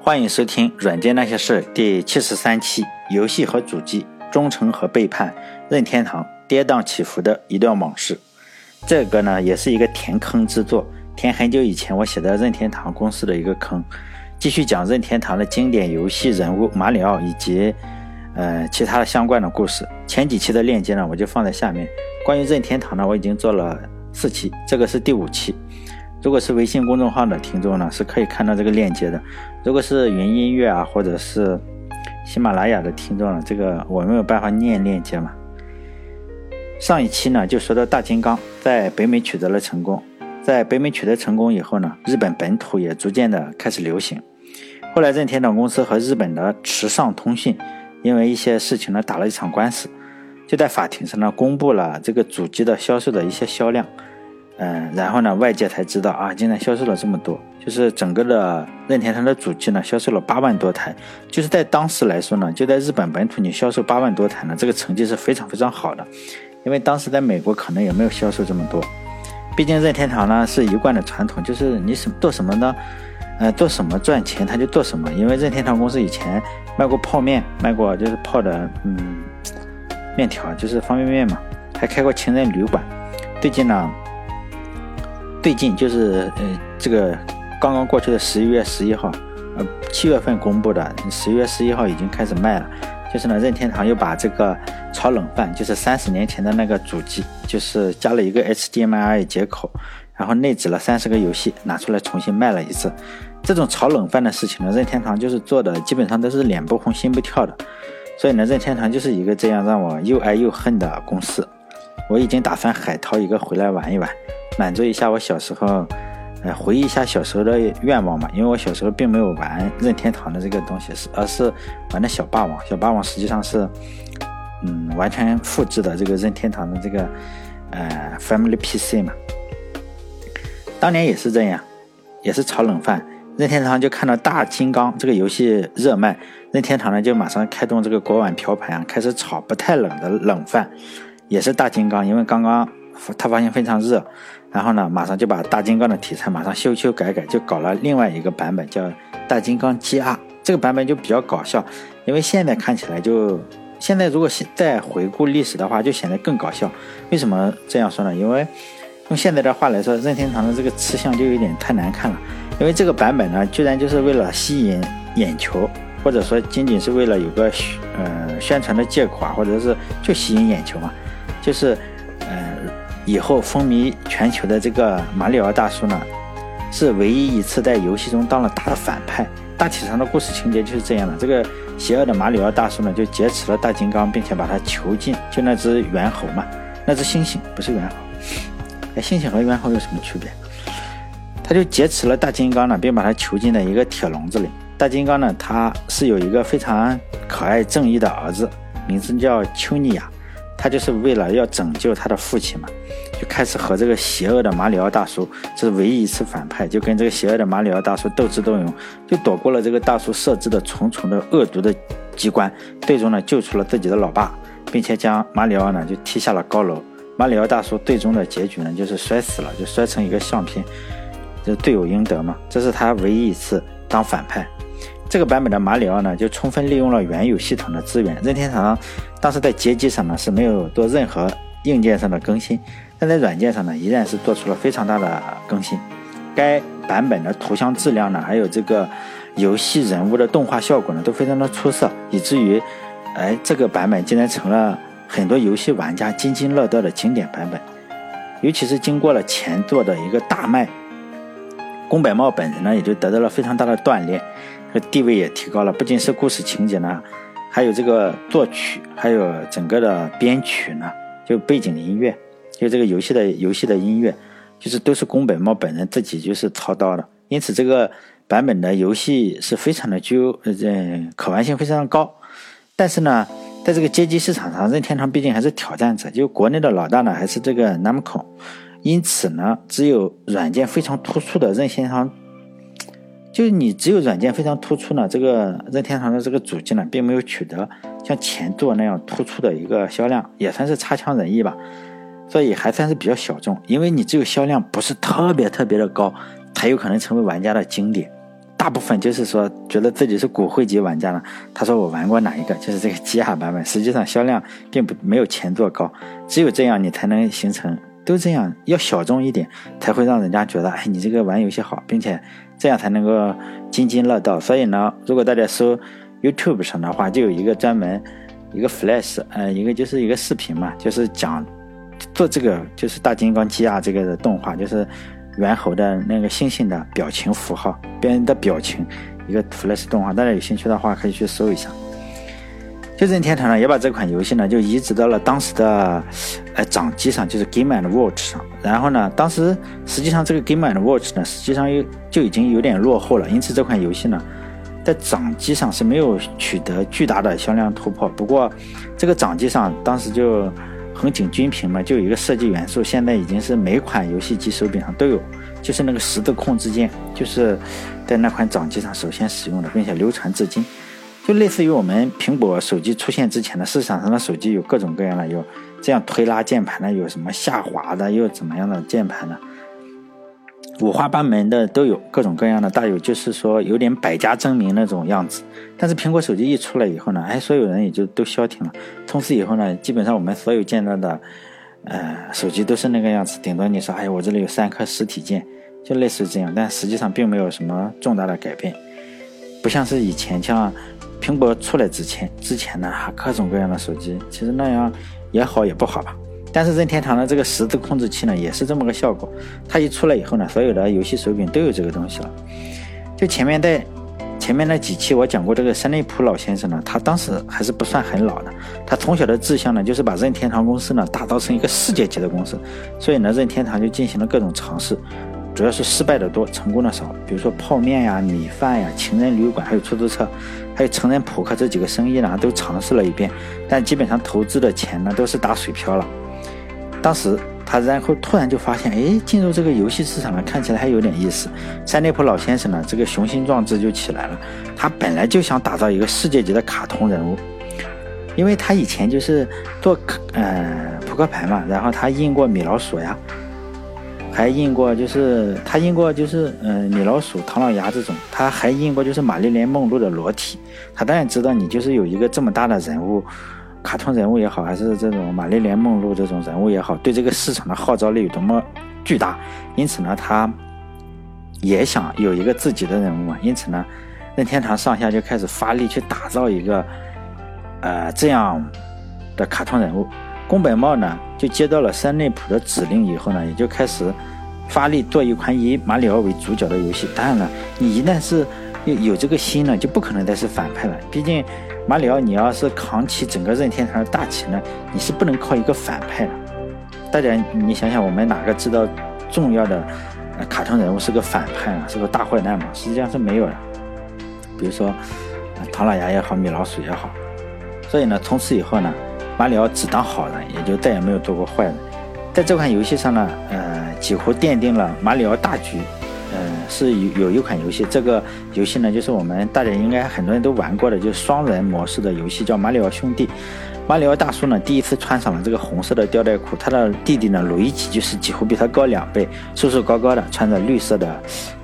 欢迎收听《软件那些事》第七十三期：游戏和主机，忠诚和背叛，任天堂跌宕起伏的一段往事。这个呢，也是一个填坑之作，填很久以前我写的任天堂公司的一个坑。继续讲任天堂的经典游戏人物马里奥以及呃其他相关的故事。前几期的链接呢，我就放在下面。关于任天堂呢，我已经做了四期，这个是第五期。如果是微信公众号的听众呢，是可以看到这个链接的。如果是云音乐啊，或者是喜马拉雅的听众呢，这个我没有办法念链接嘛。上一期呢，就说到大金刚在北美取得了成功，在北美取得成功以后呢，日本本土也逐渐的开始流行。后来任天堂公司和日本的池上通信因为一些事情呢打了一场官司，就在法庭上呢公布了这个主机的销售的一些销量。嗯，然后呢，外界才知道啊，竟然销售了这么多，就是整个的任天堂的主机呢，销售了八万多台，就是在当时来说呢，就在日本本土你销售八万多台呢，这个成绩是非常非常好的，因为当时在美国可能也没有销售这么多，毕竟任天堂呢是一贯的传统，就是你什做什么呢，呃，做什么赚钱他就做什么，因为任天堂公司以前卖过泡面，卖过就是泡的嗯面条，就是方便面嘛，还开过情人旅馆，最近呢。最近就是呃，这个刚刚过去的十一月十一号，呃，七月份公布的，十一月十一号已经开始卖了。就是呢，任天堂又把这个炒冷饭，就是三十年前的那个主机，就是加了一个 HDMI 接口，然后内置了三十个游戏，拿出来重新卖了一次。这种炒冷饭的事情呢，任天堂就是做的基本上都是脸不红心不跳的。所以呢，任天堂就是一个这样让我又爱又恨的公司。我已经打算海淘一个回来玩一玩。满足一下我小时候，呃，回忆一下小时候的愿望嘛。因为我小时候并没有玩任天堂的这个东西，是而是玩的小霸王。小霸王实际上是，嗯，完全复制的这个任天堂的这个，呃，Family PC 嘛。当年也是这样，也是炒冷饭。任天堂就看到大金刚这个游戏热卖，任天堂呢就马上开动这个锅碗瓢盆啊，开始炒不太冷的冷饭，也是大金刚，因为刚刚他发现非常热。然后呢，马上就把大金刚的题材马上修修改改，就搞了另外一个版本，叫大金刚 GR。这个版本就比较搞笑，因为现在看起来就现在如果现在回顾历史的话，就显得更搞笑。为什么这样说呢？因为用现在的话来说，任天堂的这个吃相就有点太难看了。因为这个版本呢，居然就是为了吸引眼球，或者说仅仅是为了有个呃宣传的借口啊，或者是就吸引眼球嘛，就是嗯。以后风靡全球的这个马里奥大叔呢，是唯一一次在游戏中当了大的反派。大体上的故事情节就是这样的：这个邪恶的马里奥大叔呢，就劫持了大金刚，并且把他囚禁。就那只猿猴嘛，那只猩猩不是猿猴。哎，猩猩和猿猴有什么区别？他就劫持了大金刚呢，并把他囚禁在一个铁笼子里。大金刚呢，他是有一个非常可爱正义的儿子，名字叫丘尼亚。他就是为了要拯救他的父亲嘛，就开始和这个邪恶的马里奥大叔，这是唯一一次反派，就跟这个邪恶的马里奥大叔斗智斗勇，就躲过了这个大叔设置的重重的恶毒的机关，最终呢救出了自己的老爸，并且将马里奥呢就踢下了高楼。马里奥大叔最终的结局呢就是摔死了，就摔成一个相片，就罪有应得嘛。这是他唯一一次当反派。这个版本的马里奥呢，就充分利用了原有系统的资源。任天堂当时在街机上呢是没有做任何硬件上的更新，但在软件上呢依然是做出了非常大的更新。该版本的图像质量呢，还有这个游戏人物的动画效果呢，都非常的出色，以至于，哎，这个版本竟然成了很多游戏玩家津津乐道的经典版本。尤其是经过了前作的一个大卖，宫本茂本人呢也就得到了非常大的锻炼。地位也提高了，不仅是故事情节呢，还有这个作曲，还有整个的编曲呢，就背景音乐，就这个游戏的游戏的音乐，就是都是宫本茂本人自己就是操刀的，因此这个版本的游戏是非常的具有嗯可玩性非常高。但是呢，在这个街机市场上，任天堂毕竟还是挑战者，就国内的老大呢还是这个 Namco，因此呢，只有软件非常突出的任天堂。就是你只有软件非常突出呢，这个任天堂的这个主机呢，并没有取得像前作那样突出的一个销量，也算是差强人意吧，所以还算是比较小众。因为你只有销量不是特别特别的高，才有可能成为玩家的经典。大部分就是说觉得自己是骨灰级玩家呢。他说我玩过哪一个，就是这个基亚版本，实际上销量并不没有前作高。只有这样，你才能形成都这样，要小众一点，才会让人家觉得哎，你这个玩游戏好，并且这样才能够津津乐道。所以呢，如果大家搜 YouTube 上的话，就有一个专门一个 Flash，呃，一个就是一个视频嘛，就是讲做这个就是大金刚基亚这个的动画，就是。猿猴的那个猩猩的表情符号，别人的表情，一个 Flash 动画，大家有兴趣的话可以去搜一下。就任天堂呢，也把这款游戏呢就移植到了当时的呃掌机上，就是 Game and Watch 上。然后呢，当时实际上这个 Game and Watch 呢，实际上又就已经有点落后了，因此这款游戏呢，在掌机上是没有取得巨大的销量突破。不过这个掌机上当时就。横井军平嘛，就有一个设计元素，现在已经是每款游戏机手柄上都有，就是那个十字控制键，就是在那款掌机上首先使用的，并且流传至今。就类似于我们苹果手机出现之前的市场上的手机有各种各样的，有这样推拉键盘的，有什么下滑的，又怎么样的键盘的。五花八门的都有，各种各样的，大有就是说有点百家争鸣那种样子。但是苹果手机一出来以后呢，哎，所有人也就都消停了。从此以后呢，基本上我们所有见到的，呃，手机都是那个样子。顶多你说，哎，我这里有三颗实体键，就类似这样。但实际上并没有什么重大的改变，不像是以前，像苹果出来之前，之前呢，各种各样的手机，其实那样也好也不好吧。但是任天堂的这个十字控制器呢，也是这么个效果。它一出来以后呢，所有的游戏手柄都有这个东西了。就前面在前面那几期我讲过，这个山内普老先生呢，他当时还是不算很老的。他从小的志向呢，就是把任天堂公司呢打造成一个世界级的公司。所以呢，任天堂就进行了各种尝试，主要是失败的多，成功的少。比如说泡面呀、米饭呀、情人旅馆，还有出租车，还有成人扑克这几个生意呢，都尝试了一遍，但基本上投资的钱呢，都是打水漂了。当时他然后突然就发现，哎，进入这个游戏市场呢，看起来还有点意思。山内普老先生呢，这个雄心壮志就起来了。他本来就想打造一个世界级的卡通人物，因为他以前就是做呃扑克牌嘛，然后他印过米老鼠呀，还印过就是他印过就是嗯米老鼠、唐老鸭这种，他还印过就是玛丽莲梦露的裸体。他当然知道你就是有一个这么大的人物。卡通人物也好，还是这种玛丽莲梦露这种人物也好，对这个市场的号召力有多么巨大？因此呢，他也想有一个自己的人物嘛。因此呢，任天堂上下就开始发力去打造一个呃这样的卡通人物。宫本茂呢，就接到了山内普的指令以后呢，也就开始发力做一款以马里奥为主角的游戏。当然了，你一旦是有有这个心呢，就不可能再是反派了。毕竟。马里奥，你要是扛起整个任天堂的大旗呢，你是不能靠一个反派的。大家，你想想，我们哪个知道重要的卡通人物是个反派啊？是个大坏蛋嘛？实际上是没有的。比如说唐老鸭也好，米老鼠也好。所以呢，从此以后呢，马里奥只当好人，也就再也没有做过坏人。在这款游戏上呢，呃，几乎奠定了马里奥大局。嗯，是有有一款游戏，这个游戏呢，就是我们大家应该很多人都玩过的，就是双人模式的游戏，叫《马里奥兄弟》。马里奥大叔呢，第一次穿上了这个红色的吊带裤，他的弟弟呢，鲁伊奇就是几乎比他高两倍，瘦瘦高高的，穿着绿色的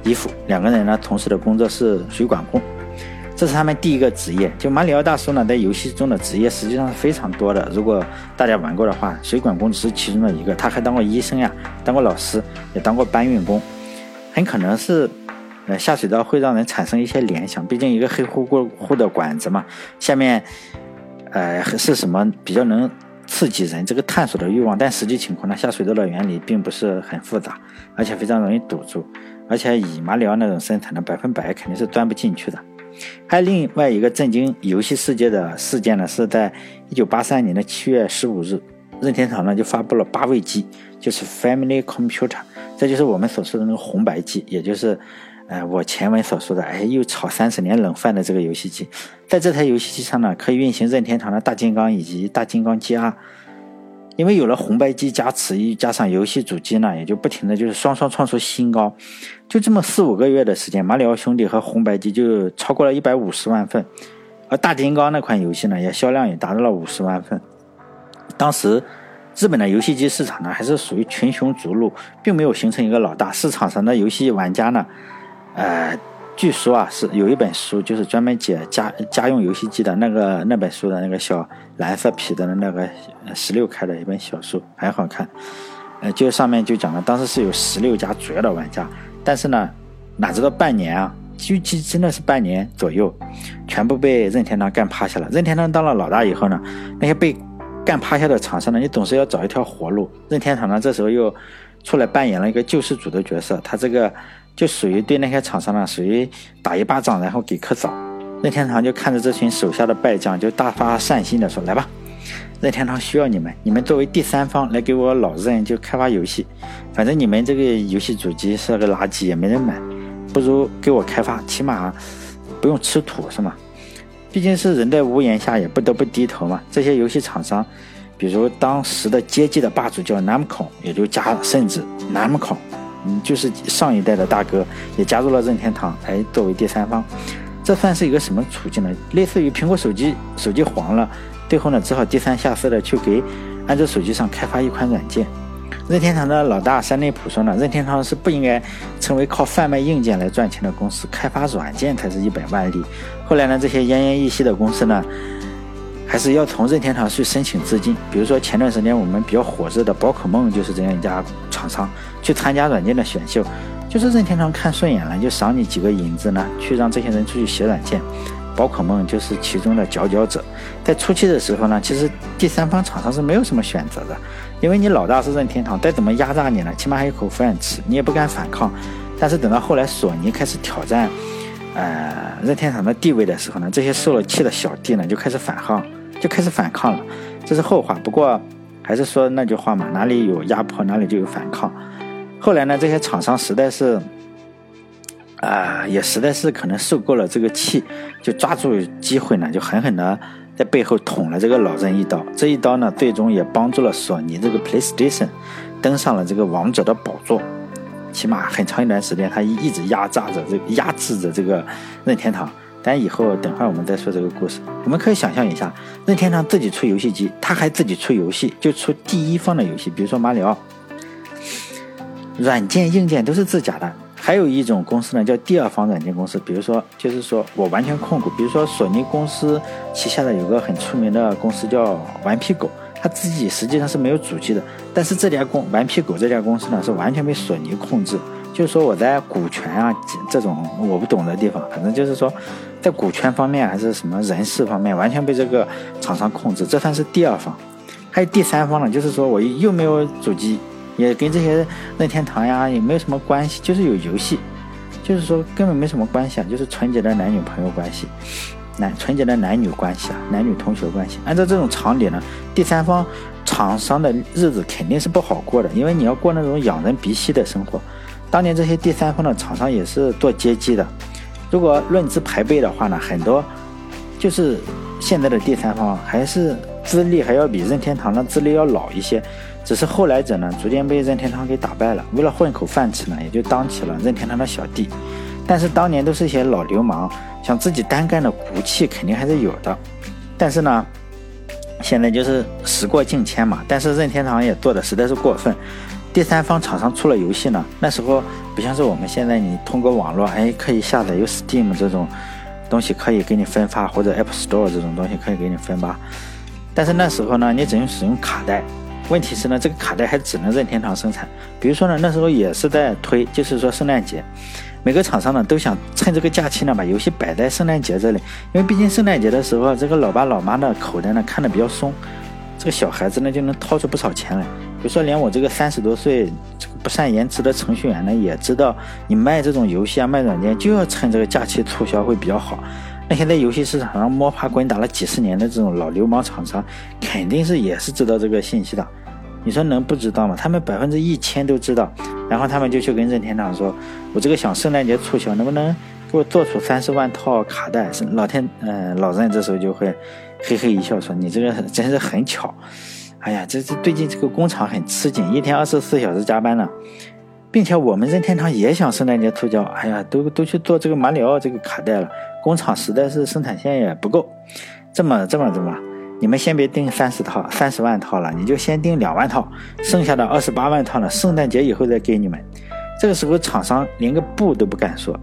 衣服。两个人呢，从事的工作是水管工，这是他们第一个职业。就马里奥大叔呢，在游戏中的职业实际上是非常多的。如果大家玩过的话，水管工只是其中的一个，他还当过医生呀，当过老师，也当过搬运工。很可能是，呃，下水道会让人产生一些联想，毕竟一个黑乎乎的管子嘛，下面，呃，是什么比较能刺激人这个探索的欲望？但实际情况呢，下水道的原理并不是很复杂，而且非常容易堵住，而且以马里奥那种身材呢，百分百肯定是钻不进去的。还有另外一个震惊游戏世界的事件呢，是在一九八三年的七月十五日，任天堂呢就发布了八位机，就是 Family Computer。这就是我们所说的那个红白机，也就是，呃，我前文所说的，哎，又炒三十年冷饭的这个游戏机，在这台游戏机上呢，可以运行任天堂的大金刚以及大金刚 GR。因为有了红白机加持，加上游戏主机呢，也就不停的就是双双创出新高。就这么四五个月的时间，马里奥兄弟和红白机就超过了一百五十万份，而大金刚那款游戏呢，也销量也达到了五十万份。当时。日本的游戏机市场呢，还是属于群雄逐鹿，并没有形成一个老大。市场上的游戏玩家呢，呃，据说啊，是有一本书，就是专门解家家用游戏机的那个那本书的那个小蓝色皮的那个十六开的一本小书，很好看。呃，就上面就讲了，当时是有十六家主要的玩家，但是呢，哪知道半年啊，就就真的是半年左右，全部被任天堂干趴下了。任天堂当了老大以后呢，那些被干趴下的厂商呢，你总是要找一条活路。任天堂呢，这时候又出来扮演了一个救世主的角色，他这个。就属于对那些厂商呢，属于打一巴掌，然后给颗枣。任天堂就看着这群手下的败将，就大发善心的说：“来吧，任天堂需要你们，你们作为第三方来给我老任就开发游戏。反正你们这个游戏主机是个垃圾，也没人买，不如给我开发，起码不用吃土，是吗？毕竟是人在屋檐下，也不得不低头嘛。这些游戏厂商，比如当时的街机的霸主叫 Namco，也就加甚至 Namco。”嗯，就是上一代的大哥也加入了任天堂，哎，作为第三方，这算是一个什么处境呢？类似于苹果手机手机黄了，最后呢只好低三下四的去给安卓手机上开发一款软件。任天堂的老大山内普说呢，任天堂是不应该成为靠贩卖硬件来赚钱的公司，开发软件才是一本万利。后来呢，这些奄奄一息的公司呢。还是要从任天堂去申请资金，比如说前段时间我们比较火热的宝可梦就是这样一家厂商，去参加软件的选秀，就是任天堂看顺眼了，就赏你几个银子呢，去让这些人出去写软件。宝可梦就是其中的佼佼者。在初期的时候呢，其实第三方厂商是没有什么选择的，因为你老大是任天堂，再怎么压榨你呢，起码还有口饭吃，你也不敢反抗。但是等到后来索尼开始挑战，呃，任天堂的地位的时候呢，这些受了气的小弟呢就开始反抗。就开始反抗了，这是后话。不过还是说那句话嘛，哪里有压迫，哪里就有反抗。后来呢，这些厂商实在是，啊，也实在是可能受够了这个气，就抓住机会呢，就狠狠的在背后捅了这个老任一刀。这一刀呢，最终也帮助了索尼这个 PlayStation 登上了这个王者的宝座。起码很长一段时间，他一直压榨着这压制着这个任天堂。但以后等会儿我们再说这个故事。我们可以想象一下，任天堂自己出游戏机，他还自己出游戏，就出第一方的游戏，比如说马里奥，软件硬件都是自家的。还有一种公司呢，叫第二方软件公司，比如说就是说我完全控股，比如说索尼公司旗下的有个很出名的公司叫顽皮狗，他自己实际上是没有主机的，但是这家公顽皮狗这家公司呢是完全被索尼控制。就是说我在股权啊这种我不懂的地方，反正就是说。在股权方面还是什么人事方面，完全被这个厂商控制，这算是第二方。还有第三方呢，就是说我又没有主机，也跟这些任天堂呀也没有什么关系，就是有游戏，就是说根本没什么关系啊，就是纯洁的男女朋友关系，男纯洁的男女关系啊，男女同学关系。按照这种常理呢，第三方厂商的日子肯定是不好过的，因为你要过那种仰人鼻息的生活。当年这些第三方的厂商也是做接机的。如果论资排辈的话呢，很多就是现在的第三方还是资历还要比任天堂的资历要老一些，只是后来者呢逐渐被任天堂给打败了，为了混口饭吃呢，也就当起了任天堂的小弟。但是当年都是一些老流氓，想自己单干的骨气肯定还是有的。但是呢，现在就是时过境迁嘛，但是任天堂也做的实在是过分。第三方厂商出了游戏呢，那时候不像是我们现在，你通过网络，哎，可以下载有 Steam 这种东西可以给你分发，或者 App Store 这种东西可以给你分发。但是那时候呢，你只能使用卡带。问题是呢，这个卡带还只能任天堂生产。比如说呢，那时候也是在推，就是说圣诞节，每个厂商呢都想趁这个假期呢把游戏摆在圣诞节这里，因为毕竟圣诞节的时候，这个老爸老妈的口袋呢看的比较松，这个小孩子呢就能掏出不少钱来。比如说，连我这个三十多岁、这个不善言辞的程序员呢，也知道你卖这种游戏啊、卖软件，就要趁这个假期促销会比较好。那些在游戏市场上摸爬滚打了几十年的这种老流氓厂商，肯定是也是知道这个信息的。你说能不知道吗？他们百分之一千都知道。然后他们就去跟任天堂说：“我这个想圣诞节促销，能不能给我做出三十万套卡带？”是老天，嗯，老任这时候就会嘿嘿一笑说：“你这个真是很巧。”哎呀，这这最近这个工厂很吃紧，一天二十四小时加班呢，并且我们任天堂也想圣诞节促销，哎呀，都都去做这个马里奥这个卡带了，工厂实在是生产线也不够。这么这么这么，你们先别订三十套、三十万套了，你就先订两万套，剩下的二十八万套呢，圣诞节以后再给你们。这个时候厂商连个不都不敢说，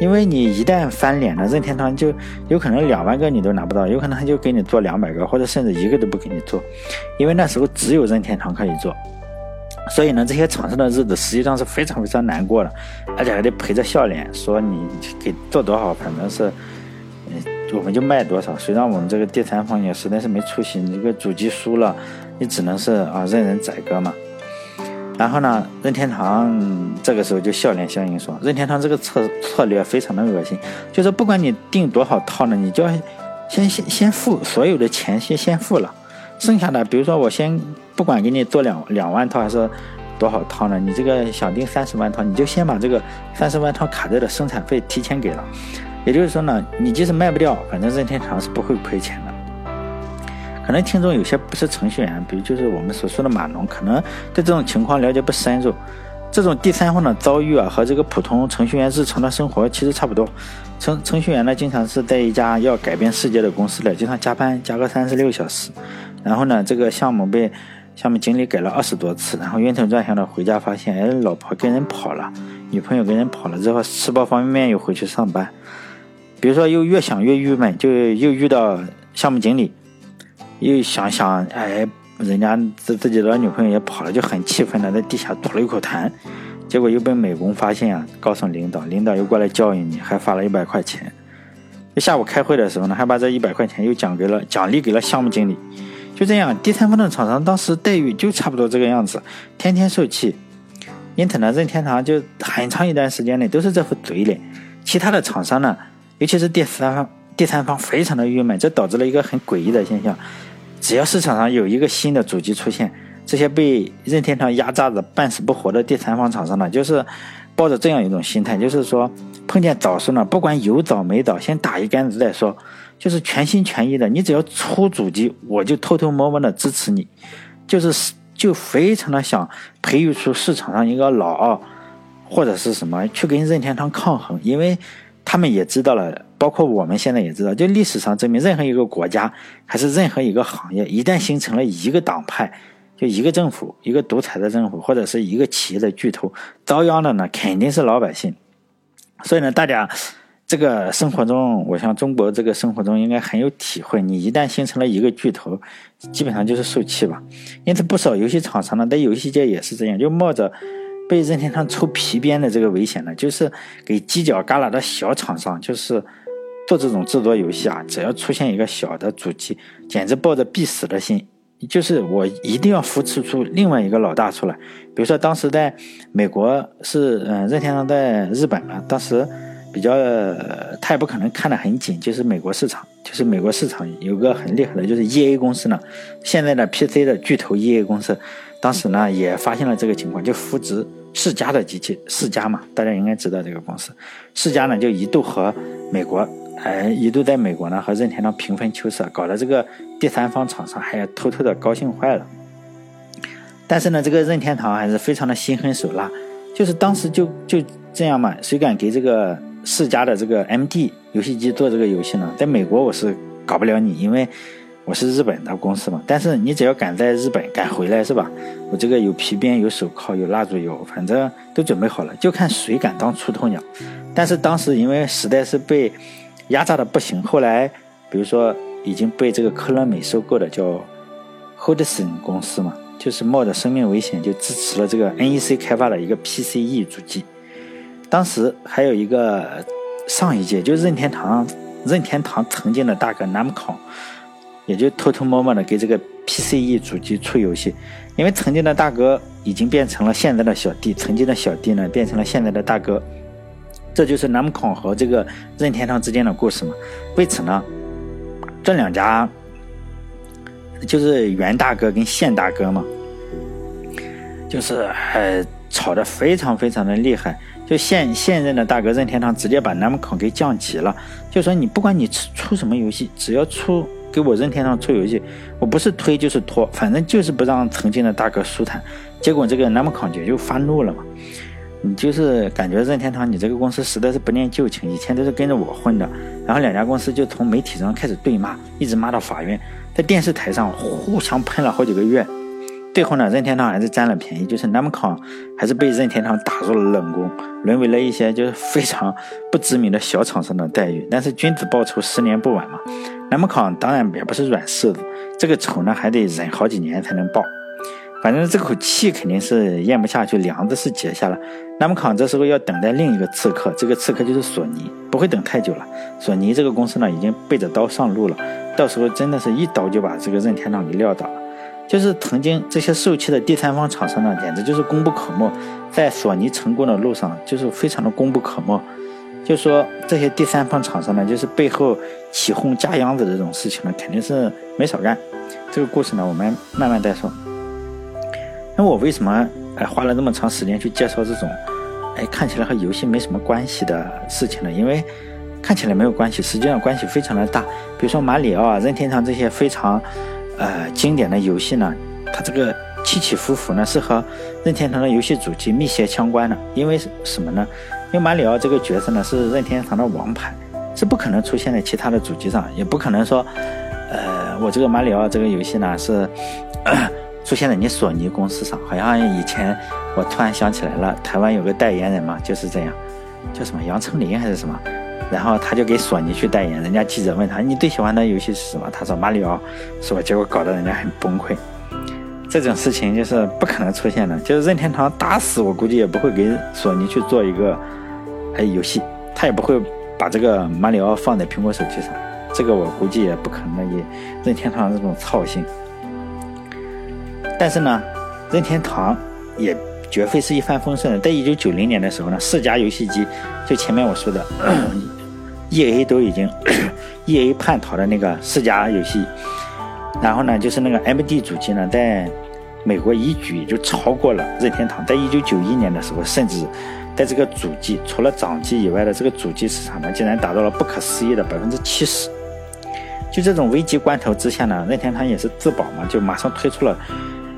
因为你一旦翻脸了，任天堂就有可能两万个你都拿不到，有可能他就给你做两百个，或者甚至一个都不给你做，因为那时候只有任天堂可以做。所以呢，这些厂商的日子实际上是非常非常难过的，而且还得陪着笑脸说你给做多少，反正是，嗯，我们就卖多少。虽然我们这个第三方也实在是没出息，你这个主机输了，你只能是啊任人宰割嘛。然后呢，任天堂这个时候就笑脸相迎说，任天堂这个策策略非常的恶心，就是不管你订多少套呢，你就要先先先付所有的钱，先先付了，剩下的比如说我先。不管给你做两两万套还是多少套呢？你这个想订三十万套，你就先把这个三十万套卡带的生产费提前给了。也就是说呢，你即使卖不掉，反正任天堂是不会亏钱的。可能听众有些不是程序员，比如就是我们所说的码农，可能对这种情况了解不深入。这种第三方的遭遇啊，和这个普通程序员日常的生活其实差不多。程程序员呢，经常是在一家要改变世界的公司里，经常加班加个三十六小时，然后呢，这个项目被项目经理改了二十多次，然后晕头转向的回家，发现哎，老婆跟人跑了，女朋友跟人跑了之后，吃包方便面又回去上班。比如说，又越想越郁闷，就又遇到项目经理，又想想哎，人家自自己的女朋友也跑了，就很气愤的在地下吐了一口痰，结果又被美工发现啊，告诉领导，领导又过来教育你，还发了一百块钱。下午开会的时候呢，还把这一百块钱又奖给了奖励给了项目经理。就这样，第三方的厂商当时待遇就差不多这个样子，天天受气。因此呢，任天堂就很长一段时间内都是这副嘴脸。其他的厂商呢，尤其是第三方，第三方非常的郁闷，这导致了一个很诡异的现象：只要市场上有一个新的主机出现，这些被任天堂压榨的半死不活的第三方厂商呢，就是抱着这样一种心态，就是说碰见早市呢，不管有早没早，先打一竿子再说。就是全心全意的，你只要出主机，我就偷偷摸摸的支持你，就是就非常的想培育出市场上一个老二，或者是什么去跟任天堂抗衡，因为他们也知道了，包括我们现在也知道，就历史上证明，任何一个国家还是任何一个行业，一旦形成了一个党派，就一个政府，一个独裁的政府，或者是一个企业的巨头，遭殃的呢肯定是老百姓，所以呢，大家。这个生活中，我想中国这个生活中应该很有体会。你一旦形成了一个巨头，基本上就是受气吧。因此，不少游戏厂商呢，在游戏界也是这样，就冒着被任天堂抽皮鞭的这个危险呢，就是给犄角旮旯的小厂商，就是做这种制作游戏啊。只要出现一个小的主机，简直抱着必死的心，就是我一定要扶持出另外一个老大出来。比如说，当时在美国是嗯，任天堂在日本嘛，当时。比较，他也不可能看得很紧，就是美国市场，就是美国市场有个很厉害的，就是 E A 公司呢，现在的 P C 的巨头 E A 公司，当时呢也发现了这个情况，就扶植世嘉的机器，世嘉嘛，大家应该知道这个公司，世嘉呢就一度和美国，哎，一度在美国呢和任天堂平分秋色，搞得这个第三方厂商还要偷偷的高兴坏了。但是呢，这个任天堂还是非常的心狠手辣，就是当时就就这样嘛，谁敢给这个？世嘉的这个 MD 游戏机做这个游戏呢，在美国我是搞不了你，因为我是日本的公司嘛。但是你只要敢在日本敢回来，是吧？我这个有皮鞭、有手铐、有蜡烛油，反正都准备好了，就看谁敢当出头鸟。但是当时因为实在是被压榨的不行，后来比如说已经被这个科乐美收购的叫 Hudson 公司嘛，就是冒着生命危险就支持了这个 NEC 开发的一个 PCE 主机。当时还有一个上一届，就任天堂，任天堂曾经的大哥 Namco，也就偷偷摸摸的给这个 PCE 主机出游戏，因为曾经的大哥已经变成了现在的小弟，曾经的小弟呢变成了现在的大哥，这就是 Namco 和这个任天堂之间的故事嘛。为此呢，这两家就是袁大哥跟现大哥嘛，就是呃吵得非常非常的厉害。就现现任的大哥任天堂直接把 Namco 给降级了，就说你不管你出出什么游戏，只要出给我任天堂出游戏，我不是推就是拖，反正就是不让曾经的大哥舒坦。结果这个 Namco 就就发怒了嘛，你就是感觉任天堂你这个公司实在是不念旧情，以前都是跟着我混的，然后两家公司就从媒体上开始对骂，一直骂到法院，在电视台上互相喷了好几个月。最后呢，任天堂还是占了便宜，就是 Namco 还是被任天堂打入了冷宫，沦为了一些就是非常不知名的小厂商的待遇。但是君子报仇，十年不晚嘛。Namco 当然也不是软柿子，这个仇呢还得忍好几年才能报。反正这口气肯定是咽不下去，梁子是结下了。那么康这时候要等待另一个刺客，这个刺客就是索尼，不会等太久了。索尼这个公司呢，已经背着刀上路了，到时候真的是一刀就把这个任天堂给撂倒了。就是曾经这些受气的第三方厂商呢，简直就是功不可没，在索尼成功的路上就是非常的功不可没。就说这些第三方厂商呢，就是背后起哄加秧子这种事情呢，肯定是没少干。这个故事呢，我们慢慢再说。那我为什么哎花了那么长时间去介绍这种哎看起来和游戏没什么关系的事情呢？因为看起来没有关系，实际上关系非常的大。比如说马里奥啊、任天堂这些非常呃经典的游戏呢，它这个起起伏伏呢是和任天堂的游戏主机密切相关的。因为什么呢？因为马里奥这个角色呢是任天堂的王牌，是不可能出现在其他的主机上，也不可能说呃我这个马里奥这个游戏呢是。出现在你索尼公司上，好像以前我突然想起来了，台湾有个代言人嘛，就是这样，叫什么杨丞琳还是什么，然后他就给索尼去代言，人家记者问他你最喜欢的游戏是什么？他说马里奥，是吧？结果搞得人家很崩溃。这种事情就是不可能出现的，就是任天堂打死我估计也不会给索尼去做一个哎游戏，他也不会把这个马里奥放在苹果手机上，这个我估计也不可能以任天堂这种操性。但是呢，任天堂也绝非是一帆风顺的。在一九九零年的时候呢，四家游戏机，就前面我说的 E.A. 都已经 E A 叛逃的那个四家游戏，然后呢，就是那个 M D 主机呢，在美国一举就超过了任天堂。在一九九一年的时候，甚至在这个主机除了掌机以外的这个主机市场呢，竟然达到了不可思议的百分之七十。就这种危急关头之下呢，任天堂也是自保嘛，就马上推出了。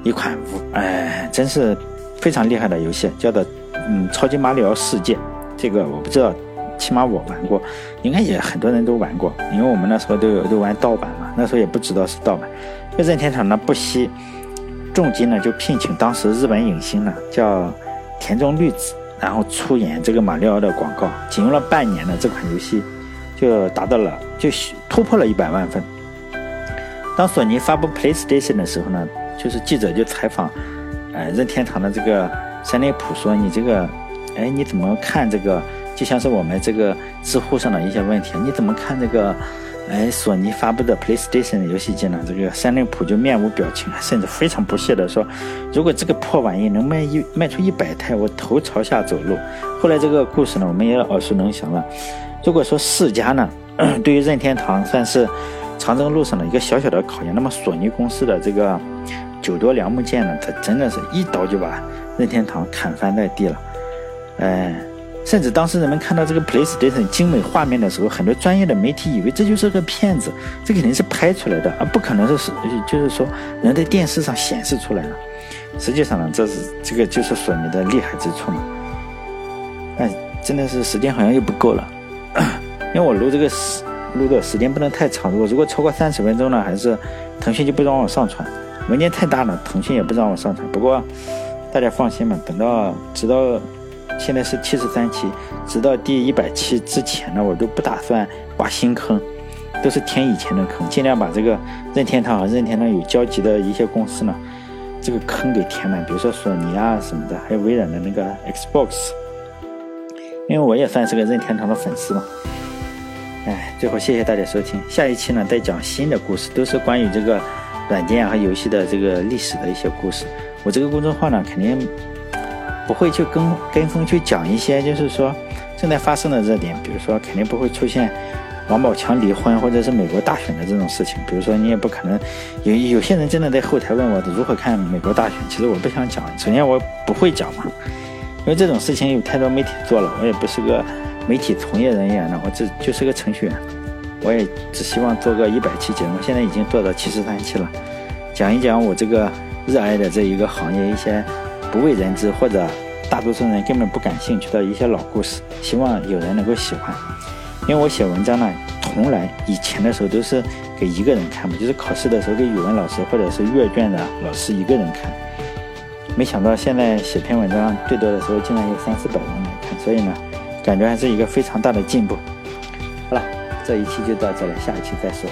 一款无哎，真是非常厉害的游戏，叫做嗯《超级马里奥世界》。这个我不知道，起码我玩过，应该也很多人都玩过，因为我们那时候都有都玩盗版嘛，那时候也不知道是盗版。就任天堂呢不惜重金呢，就聘请当时日本影星呢叫田中绿子，然后出演这个马里奥的广告。仅用了半年呢，这款游戏就达到了就突破了一百万份。当索尼发布 PlayStation 的时候呢？就是记者就采访，呃，任天堂的这个山内普说：“你这个，哎，你怎么看这个？就像是我们这个知乎上的一些问题，你怎么看这个？哎，索尼发布的 PlayStation 游戏机呢？”这个山内普就面无表情，甚至非常不屑地说：“如果这个破玩意能卖一卖出一百台，我头朝下走路。”后来这个故事呢，我们也耳熟能详了。如果说世嘉呢，对于任天堂算是长征路上的一个小小的考验，那么索尼公司的这个。九多良木剑呢，它真的是一刀就把任天堂砍翻在地了，哎，甚至当时人们看到这个 PlayStation 精美画面的时候，很多专业的媒体以为这就是个骗子，这肯定是拍出来的，而不可能是是就是说人在电视上显示出来的。实际上呢，这是这个就是索尼的厉害之处嘛。哎，真的是时间好像又不够了，因为我录这个时录的时间不能太长，如果如果超过三十分钟呢，还是腾讯就不让我上传。文件太大了，腾讯也不让我上传。不过大家放心嘛，等到直到现在是七十三期，直到第一百期之前呢，我都不打算挖新坑，都是填以前的坑，尽量把这个任天堂和任天堂有交集的一些公司呢，这个坑给填满。比如说索尼啊什么的，还有微软的那个 Xbox，因为我也算是个任天堂的粉丝嘛。哎，最后谢谢大家收听，下一期呢再讲新的故事，都是关于这个。软件和游戏的这个历史的一些故事，我这个公众号呢，肯定不会去跟跟风去讲一些，就是说正在发生的热点，比如说肯定不会出现王宝强离婚或者是美国大选的这种事情。比如说你也不可能有有些人真的在后台问我如何看美国大选，其实我不想讲，首先我不会讲嘛，因为这种事情有太多媒体做了，我也不是个媒体从业人员呢，我这就是个程序员。我也只希望做个一百期节目，现在已经做到七十三期了，讲一讲我这个热爱的这一个行业一些不为人知或者大多数人根本不感兴趣的一些老故事，希望有人能够喜欢。因为我写文章呢，从来以前的时候都是给一个人看嘛，就是考试的时候给语文老师或者是阅卷的老师一个人看。没想到现在写篇文章最多的时候竟然有三四百人来看，所以呢，感觉还是一个非常大的进步。好了，这一期就到这里，下一期再说。